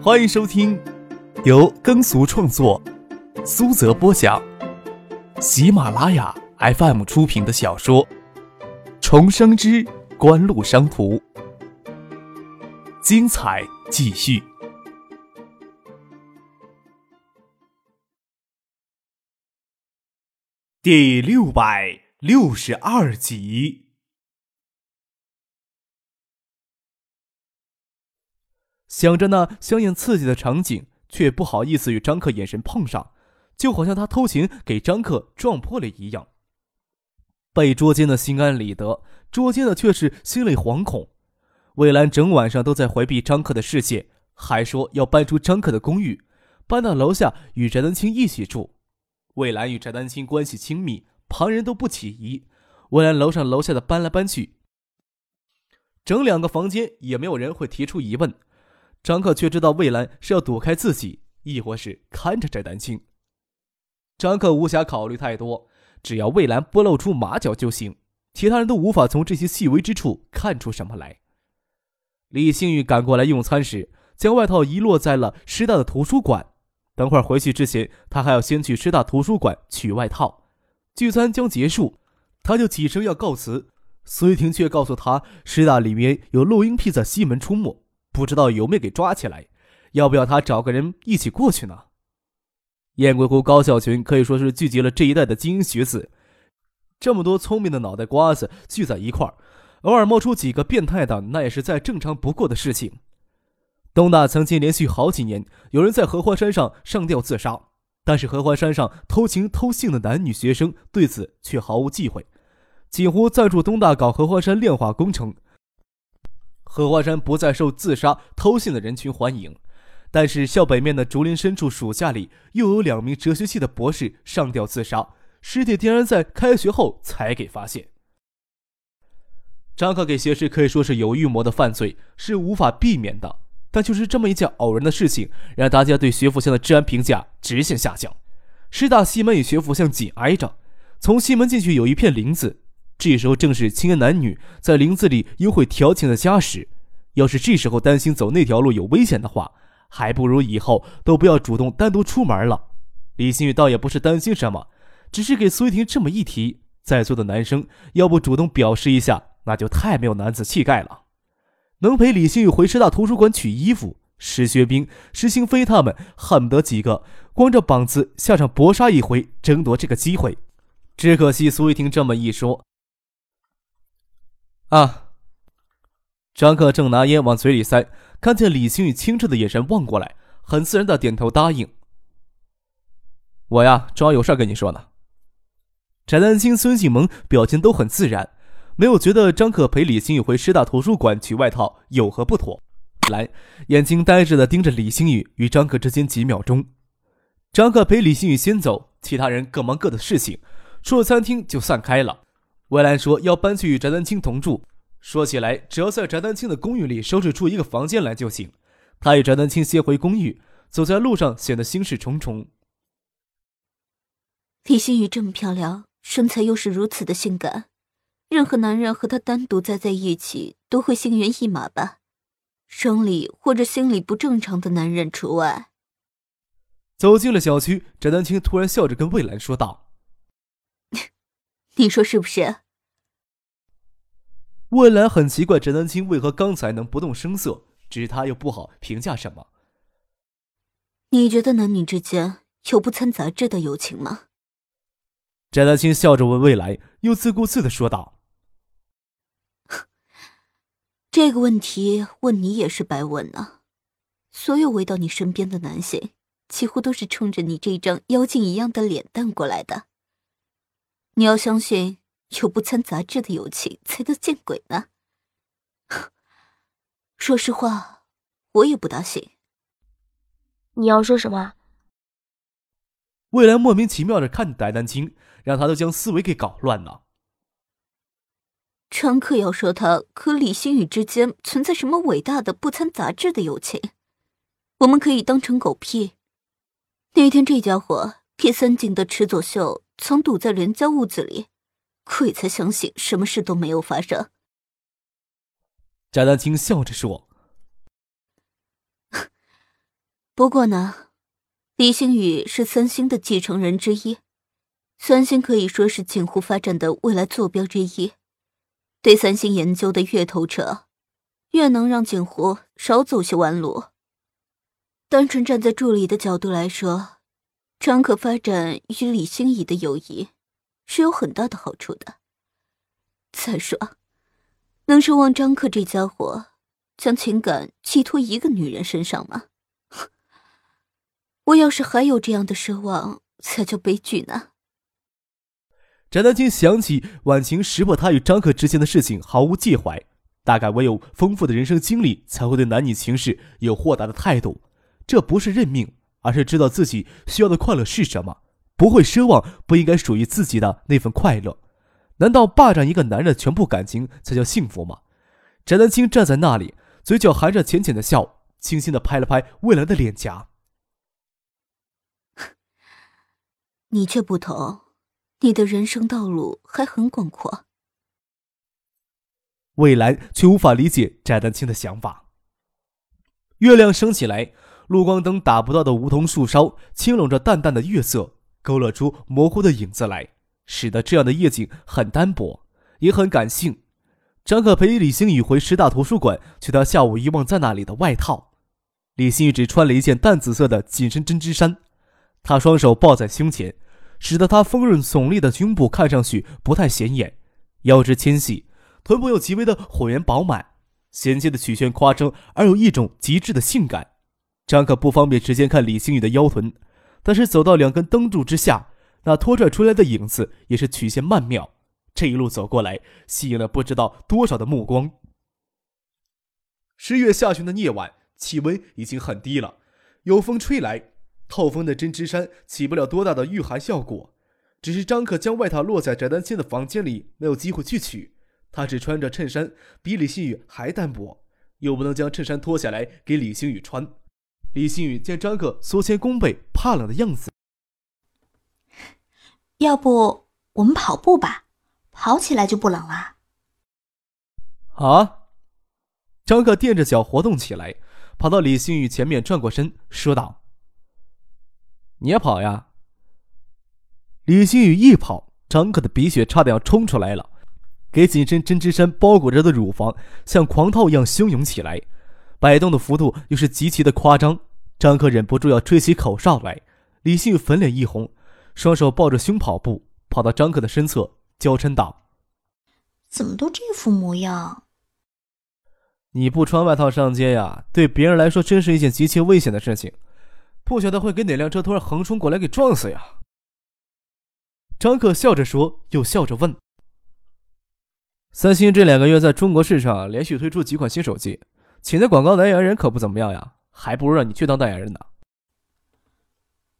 欢迎收听由耕俗创作、苏泽播讲、喜马拉雅 FM 出品的小说《重生之官路商途》，精彩继续，第六百六十二集。想着那香艳刺激的场景，却不好意思与张克眼神碰上，就好像他偷情给张克撞破了一样。被捉奸的心安理得，捉奸的却是心里惶恐。魏兰整晚上都在回避张克的视线，还说要搬出张克的公寓，搬到楼下与翟丹青一起住。魏兰与翟丹青关系亲密，旁人都不起疑。魏兰楼上楼下的搬来搬去，整两个房间也没有人会提出疑问。张克却知道魏兰是要躲开自己，亦或是看着翟丹青。张克无暇考虑太多，只要魏兰不露出马脚就行，其他人都无法从这些细微之处看出什么来。李星宇赶过来用餐时，将外套遗落在了师大的图书馆。等会儿回去之前，他还要先去师大图书馆取外套。聚餐将结束，他就起身要告辞，苏玉婷却告诉他，师大里面有录音癖在西门出没。不知道有没有给抓起来？要不要他找个人一起过去呢？燕归湖高校群可以说是聚集了这一代的精英学子，这么多聪明的脑袋瓜子聚在一块儿，偶尔冒出几个变态的，那也是再正常不过的事情。东大曾经连续好几年有人在合欢山上上吊自杀，但是合欢山上偷情偷性的男女学生对此却毫无忌讳，几乎赞助东大搞合欢山炼化工程。荷花山不再受自杀偷信的人群欢迎，但是校北面的竹林深处，暑假里又有两名哲学系的博士上吊自杀，尸体竟然在开学后才给发现。张克给学士可以说是有预谋的犯罪，是无法避免的。但就是这么一件偶然的事情，让大家对学府巷的治安评价直线下降。师大西门与学府巷紧挨着，从西门进去有一片林子。这时候正是青年男女在林子里幽会调情的佳时，要是这时候担心走那条路有危险的话，还不如以后都不要主动单独出门了。李新宇倒也不是担心什么，只是给苏玉婷这么一提，在座的男生要不主动表示一下，那就太没有男子气概了。能陪李新宇回师大图书馆取衣服，石学兵、石兴飞他们恨不得几个光着膀子下场搏杀一回，争夺这个机会。只可惜苏玉婷这么一说。啊！张克正拿烟往嘴里塞，看见李星宇清澈的眼神望过来，很自然的点头答应。我呀，正好有事跟你说呢。翟丹青、孙静萌表情都很自然，没有觉得张克陪李星宇回师大图书馆取外套有何不妥。来，眼睛呆滞的盯着李星宇与张克之间几秒钟。张克陪李星宇先走，其他人各忙各的事情，出了餐厅就散开了。魏兰说要搬去与翟丹青同住。说起来，只要在翟丹青的公寓里收拾出一个房间来就行。他与翟丹青先回公寓，走在路上显得心事重重。李星宇这么漂亮，身材又是如此的性感，任何男人和她单独待在一起都会心猿意马吧？生理或者心理不正常的男人除外。走进了小区，翟丹青突然笑着跟魏兰说道。你说是不是？魏兰很奇怪，翟丹青为何刚才能不动声色，只是他又不好评价什么。你觉得男女之间有不掺杂质的友情吗？翟丹青笑着问魏兰，又自顾自的说道：“ 这个问题问你也是白问啊！所有围到你身边的男性，几乎都是冲着你这张妖精一样的脸蛋过来的。”你要相信有不掺杂质的友情才能见鬼呢。说实话，我也不大信。你要说什么？未来莫名其妙的看着翟丹青，让他都将思维给搞乱了。张克要说他和李星宇之间存在什么伟大的不掺杂质的友情，我们可以当成狗屁。那天这家伙给三井的池佐秀。曾堵在人家屋子里，鬼才相信什么事都没有发生。贾丹青笑着说：“不过呢，李星宇是三星的继承人之一，三星可以说是锦湖发展的未来坐标之一。对三星研究的越透彻，越能让锦湖少走些弯路。单纯站在助理的角度来说，张可发展与李星怡的友谊是有很大的好处的。再说，能奢望张可这家伙将情感寄托一个女人身上吗？我要是还有这样的奢望，才叫悲剧呢。翟丹青想起婉晴识破他与张可之间的事情，毫无介怀。大概唯有丰富的人生经历，才会对男女情事有豁达的态度。这不是认命，而是知道自己需要的快乐是什么，不会奢望不应该属于自己的那份快乐。难道霸占一个男人的全部感情才叫幸福吗？翟丹青站在那里，嘴角含着浅浅的笑，轻轻的拍了拍未来的脸颊。你却不同，你的人生道路还很广阔。未来却无法理解翟丹青的想法。月亮升起来，路光灯打不到的梧桐树梢，轻笼着淡淡的月色，勾勒出模糊的影子来，使得这样的夜景很单薄，也很感性。张可陪李星宇回师大图书馆，取他下午遗忘在那里的外套。李星宇只穿了一件淡紫色的紧身针织衫。他双手抱在胸前，使得他丰润耸立的胸部看上去不太显眼，腰肢纤细，臀部又极为的浑圆饱满，衔接的曲线夸张而有一种极致的性感。张可不方便直接看李星宇的腰臀，但是走到两根灯柱之下，那拖拽出来的影子也是曲线曼妙。这一路走过来，吸引了不知道多少的目光。十月下旬的夜晚，气温已经很低了，有风吹来。透风的针织衫起不了多大的御寒效果，只是张可将外套落在翟丹青的房间里，没有机会去取。他只穿着衬衫，比李星宇还单薄，又不能将衬衫脱下来给李星宇穿。李星宇见张可缩肩弓背、怕冷的样子，要不我们跑步吧，跑起来就不冷了。啊！张可垫着脚活动起来，跑到李星宇前面，转过身说道。你也跑呀！李星宇一跑，张可的鼻血差点要冲出来了，给紧身针织衫包裹着的乳房像狂涛一样汹涌起来，摆动的幅度又是极其的夸张。张克忍不住要吹起口哨来。李信宇粉脸一红，双手抱着胸跑步，跑到张克的身侧，娇嗔道：“怎么都这副模样？你不穿外套上街呀，对别人来说真是一件极其危险的事情。”不晓得会给哪辆车突然横冲过来给撞死呀！张克笑着说，又笑着问：“三星这两个月在中国市场连续推出几款新手机，请的广告代言人可不怎么样呀，还不如让你去当代言人呢。”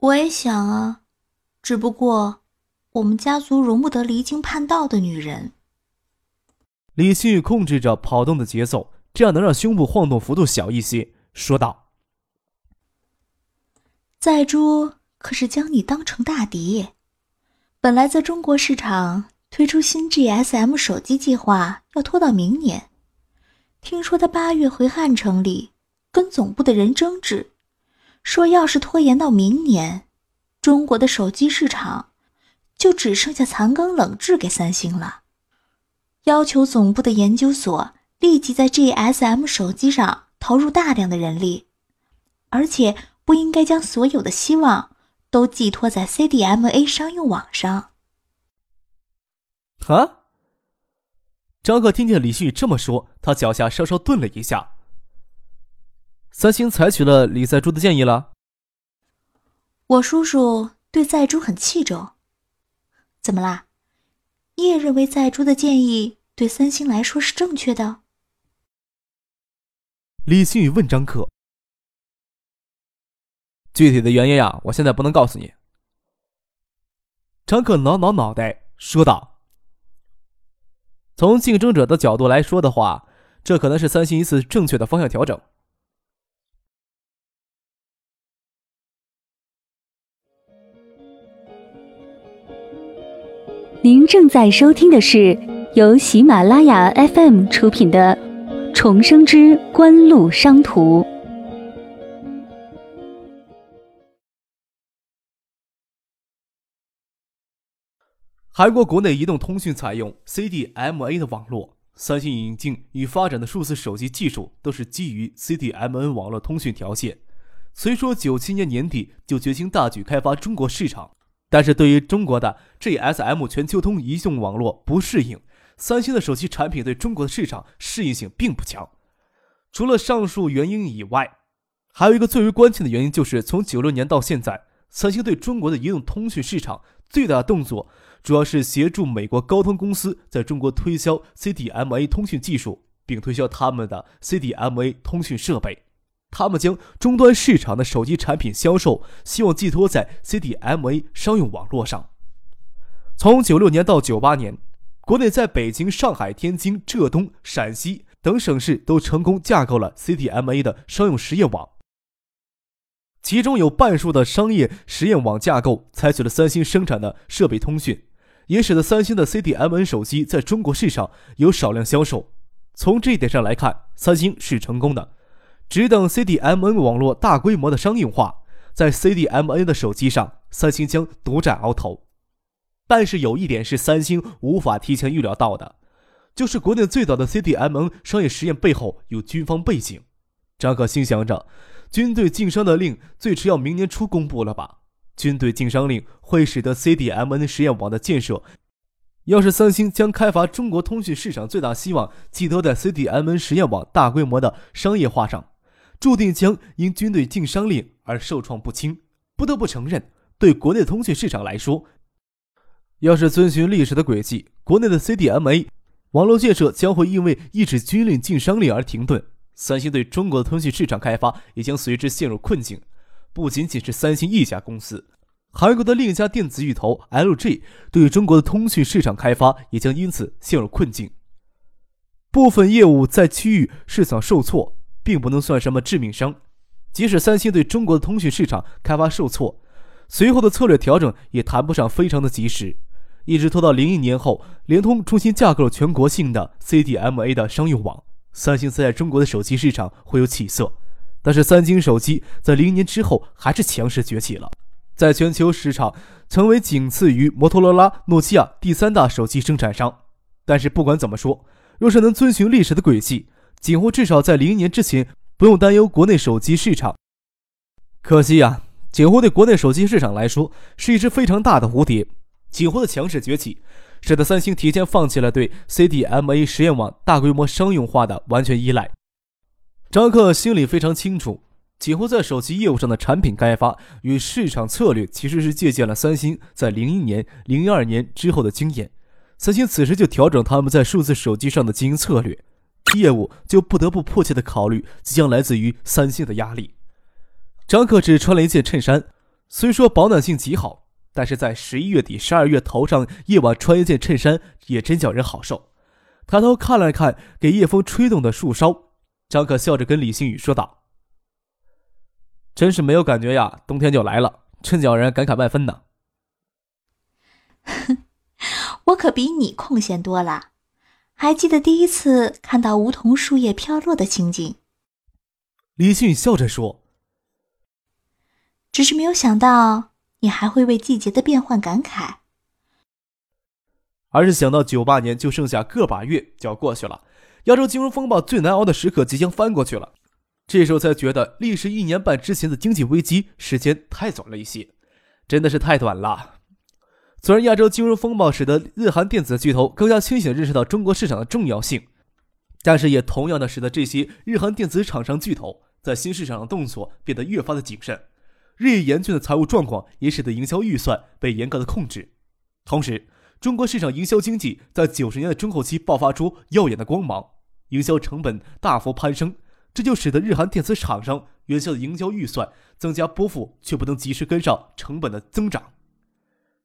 我也想啊，只不过我们家族容不得离经叛道的女人。李新宇控制着跑动的节奏，这样能让胸部晃动幅度小一些，说道。在珠可是将你当成大敌，本来在中国市场推出新 GSM 手机计划要拖到明年，听说他八月回汉城里跟总部的人争执，说要是拖延到明年，中国的手机市场就只剩下残羹冷炙给三星了，要求总部的研究所立即在 GSM 手机上投入大量的人力，而且。不应该将所有的希望都寄托在 CDMA 商用网上。啊！张可听见李旭这么说，他脚下稍稍顿了一下。三星采取了李在珠的建议了。我叔叔对在珠很器重。怎么啦？你也认为在珠的建议对三星来说是正确的？李星宇问张克。具体的原因呀，我现在不能告诉你。张可挠挠脑袋说道：“从竞争者的角度来说的话，这可能是三星一次正确的方向调整。”您正在收听的是由喜马拉雅 FM 出品的《重生之官路商途》。韩国国内移动通讯采用 CDMA 的网络，三星引进与发展的数字手机技术都是基于 CDMA 网络通讯条线。虽说九七年年底就决心大举开发中国市场，但是对于中国的 GSM 全球通移动网络不适应，三星的手机产品对中国的市场适应性并不强。除了上述原因以外，还有一个最为关键的原因，就是从九六年到现在，三星对中国的移动通讯市场最大的动作。主要是协助美国高通公司在中国推销 CDMA 通讯技术，并推销他们的 CDMA 通讯设备。他们将终端市场的手机产品销售希望寄托在 CDMA 商用网络上。从九六年到九八年，国内在北京、上海、天津、浙东、陕西等省市都成功架构了 CDMA 的商用实验网。其中有半数的商业实验网架构采取了三星生产的设备通讯。也使得三星的 CDMA 手机在中国市场有少量销售。从这一点上来看，三星是成功的。只等 CDMA 网络大规模的商用化，在 CDMA 的手机上，三星将独占鳌头。但是有一点是三星无法提前预料到的，就是国内最早的 CDMA 商业实验背后有军方背景。张可心想着，军队禁商的令最迟要明年初公布了吧？军队禁商令会使得 CDMN 实验网的建设，要是三星将开发中国通讯市场最大希望寄托在 CDMN 实验网大规模的商业化上，注定将因军队禁商令而受创不轻。不得不承认，对国内通讯市场来说，要是遵循历史的轨迹，国内的 CDMA 网络建设将会因为一纸军令禁商令而停顿，三星对中国的通讯市场开发也将随之陷入困境。不仅仅是三星一家公司，韩国的另一家电子巨头 LG 对中国的通讯市场开发也将因此陷入困境。部分业务在区域市场受挫，并不能算什么致命伤。即使三星对中国的通讯市场开发受挫，随后的策略调整也谈不上非常的及时，一直拖到零一年后，联通重新架构了全国性的 CDMA 的商用网，三星在中国的手机市场会有起色。但是，三星手机在零年之后还是强势崛起了，在全球市场成为仅次于摩托罗拉、诺基亚第三大手机生产商。但是，不管怎么说，若是能遵循历史的轨迹，锦湖至少在零年之前不用担忧国内手机市场。可惜呀，锦湖对国内手机市场来说是一只非常大的蝴蝶。锦湖的强势崛起，使得三星提前放弃了对 CDMA 实验网大规模商用化的完全依赖。张克心里非常清楚，几乎在手机业务上的产品开发与市场策略，其实是借鉴了三星在零一年、零二年之后的经验。三星此时就调整他们在数字手机上的经营策略，业务就不得不迫切的考虑即将来自于三星的压力。张克只穿了一件衬衫，虽说保暖性极好，但是在十一月底、十二月头上夜晚穿一件衬衫也真叫人好受。抬头看了看给夜风吹动的树梢。张可笑着跟李星宇说道：“真是没有感觉呀，冬天就来了，真叫人感慨万分呢。”我可比你空闲多了，还记得第一次看到梧桐树叶飘落的情景。李星宇笑着说：“只是没有想到你还会为季节的变换感慨，而是想到九八年就剩下个把月就要过去了。”亚洲金融风暴最难熬的时刻即将翻过去了，这时候才觉得历时一年半之前的经济危机时间太短了一些，真的是太短了。虽然亚洲金融风暴使得日韩电子巨头更加清醒认识到中国市场的重要性，但是也同样的使得这些日韩电子厂商巨头在新市场的动作变得越发的谨慎，日益严峻的财务状况也使得营销预算被严格的控制，同时中国市场营销经济在九十年代中后期爆发出耀眼的光芒。营销成本大幅攀升，这就使得日韩电子厂商原先的营销预算增加拨付，却不能及时跟上成本的增长。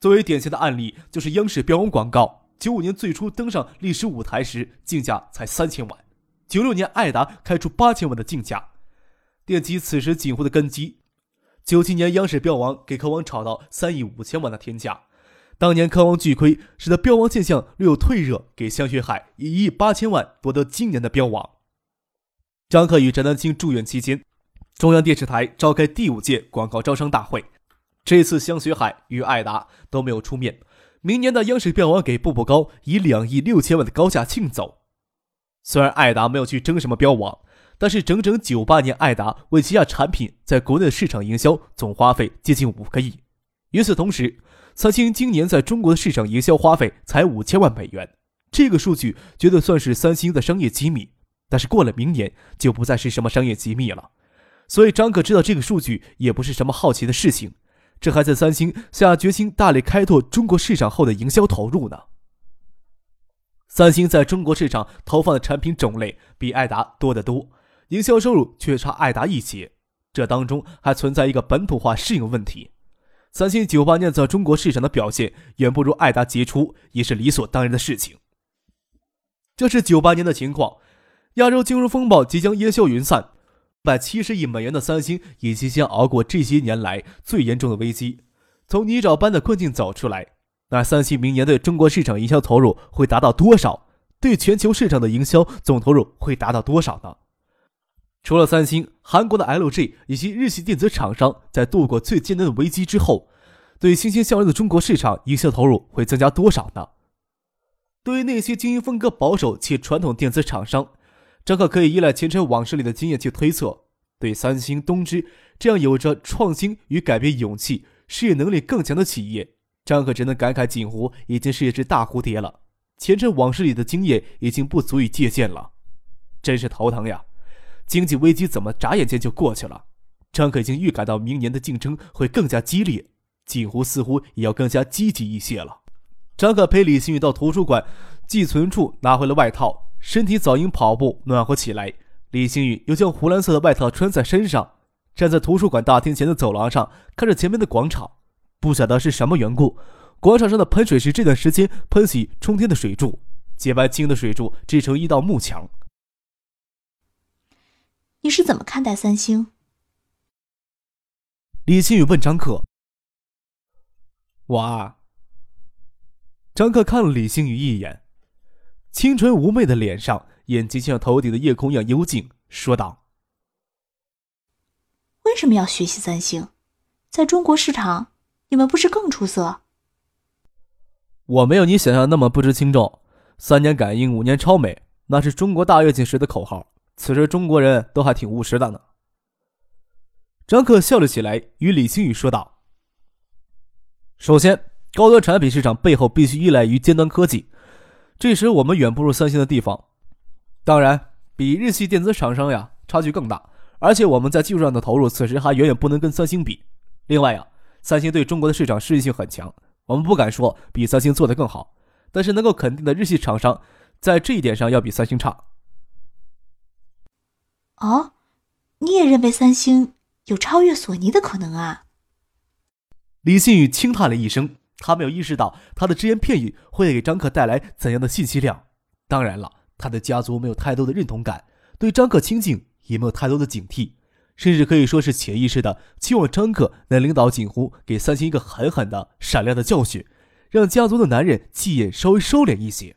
作为典型的案例，就是央视标王广告，九五年最初登上历史舞台时竞价才三千万，九六年爱达开出八千万的竞价，奠基此时锦湖的根基。九七年央视标王给科王炒到三亿五千万的天价。当年科王巨亏，使得标王现象略有退热，给香雪海以一亿八千万夺得今年的标王。张克与翟丹青住院期间，中央电视台召开第五届广告招商大会，这次香雪海与艾达都没有出面，明年的央视标王给步步高以两亿六千万的高价庆走。虽然艾达没有去争什么标王，但是整整九八年，艾达为旗下产品在国内的市场营销总花费接近五个亿。与此同时，三星今年在中国的市场营销花费才五千万美元，这个数据绝对算是三星的商业机密。但是过了明年就不再是什么商业机密了，所以张可知道这个数据也不是什么好奇的事情。这还在三星下决心大力开拓中国市场后的营销投入呢。三星在中国市场投放的产品种类比爱达多得多，营销收入却差爱达一截，这当中还存在一个本土化适应问题。三星九八年在中国市场的表现远不如爱达杰出，也是理所当然的事情。这是九八年的情况，亚洲金融风暴即将烟消云散。百七十亿美元的三星已经将熬过这些年来最严重的危机，从泥沼般的困境走出来。那三星明年对中国市场营销投入会达到多少？对全球市场的营销总投入会达到多少呢？除了三星，韩国的 LG 以及日系电子厂商在度过最艰难的危机之后，对欣欣向荣的中国市场营销投入会增加多少呢？对于那些经营风格保守且传统电子厂商。张可可以依赖前尘往事里的经验去推测，对三星、东芝这样有着创新与改变勇气、事业能力更强的企业，张可只能感慨：锦湖已经是一只大蝴蝶了。前尘往事里的经验已经不足以借鉴了，真是头疼呀！经济危机怎么眨眼间就过去了？张可已经预感到明年的竞争会更加激烈，锦湖似乎也要更加积极一些了。张可陪李新宇到图书馆寄存处拿回了外套。身体早因跑步暖和起来，李星宇又将湖蓝色的外套穿在身上，站在图书馆大厅前的走廊上，看着前面的广场。不晓得是什么缘故，广场上的喷水池这段时间喷起冲天的水柱，洁白晶莹的水柱织成一道幕墙。你是怎么看待三星？李星宇问张克。我啊。张克看了李星宇一眼。清纯妩媚的脸上，眼睛像头顶的夜空一样幽静，说道：“为什么要学习三星？在中国市场，你们不是更出色？”我没有你想象那么不知轻重。三年感应，五年超美，那是中国大跃进时的口号。此时中国人都还挺务实的呢。张克笑了起来，与李星宇说道：“首先，高端产品市场背后必须依赖于尖端科技。”这时我们远不如三星的地方，当然比日系电子厂商呀差距更大，而且我们在技术上的投入此时还远远不能跟三星比。另外呀，三星对中国的市场适应性很强，我们不敢说比三星做得更好，但是能够肯定的，日系厂商在这一点上要比三星差。哦，你也认为三星有超越索尼的可能啊？李信宇轻叹了一声。他没有意识到他的只言片语会给张克带来怎样的信息量。当然了，他的家族没有太多的认同感，对张克亲近也没有太多的警惕，甚至可以说是潜意识的期望张克能领导锦湖给三星一个狠狠的、闪亮的教训，让家族的男人气焰稍微收敛一些。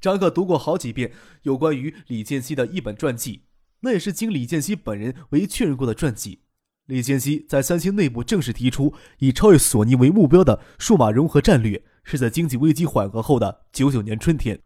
张克读过好几遍有关于李健熙的一本传记，那也是经李健熙本人唯一确认过的传记。李健熙在三星内部正式提出以超越索尼为目标的数码融合战略，是在经济危机缓和后的九九年春天。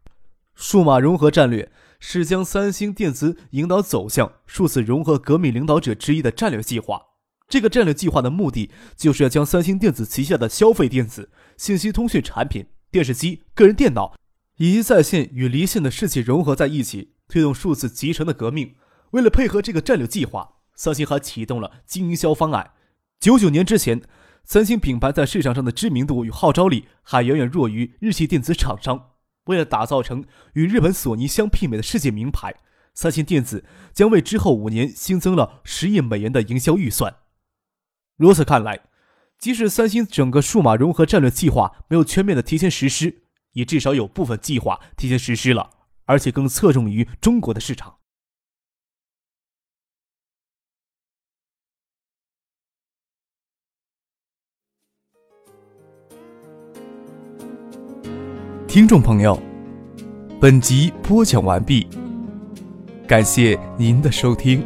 数码融合战略是将三星电子引导走向数字融合革命领导者之一的战略计划。这个战略计划的目的，就是要将三星电子旗下的消费电子、信息通讯产品、电视机、个人电脑以及在线与离线的世界融合在一起，推动数字集成的革命。为了配合这个战略计划。三星还启动了经营销方案。九九年之前，三星品牌在市场上的知名度与号召力还远远弱于日系电子厂商。为了打造成与日本索尼相媲美的世界名牌，三星电子将为之后五年新增了十亿美元的营销预算。如此看来，即使三星整个数码融合战略计划没有全面的提前实施，也至少有部分计划提前实施了，而且更侧重于中国的市场。听众朋友，本集播讲完毕，感谢您的收听。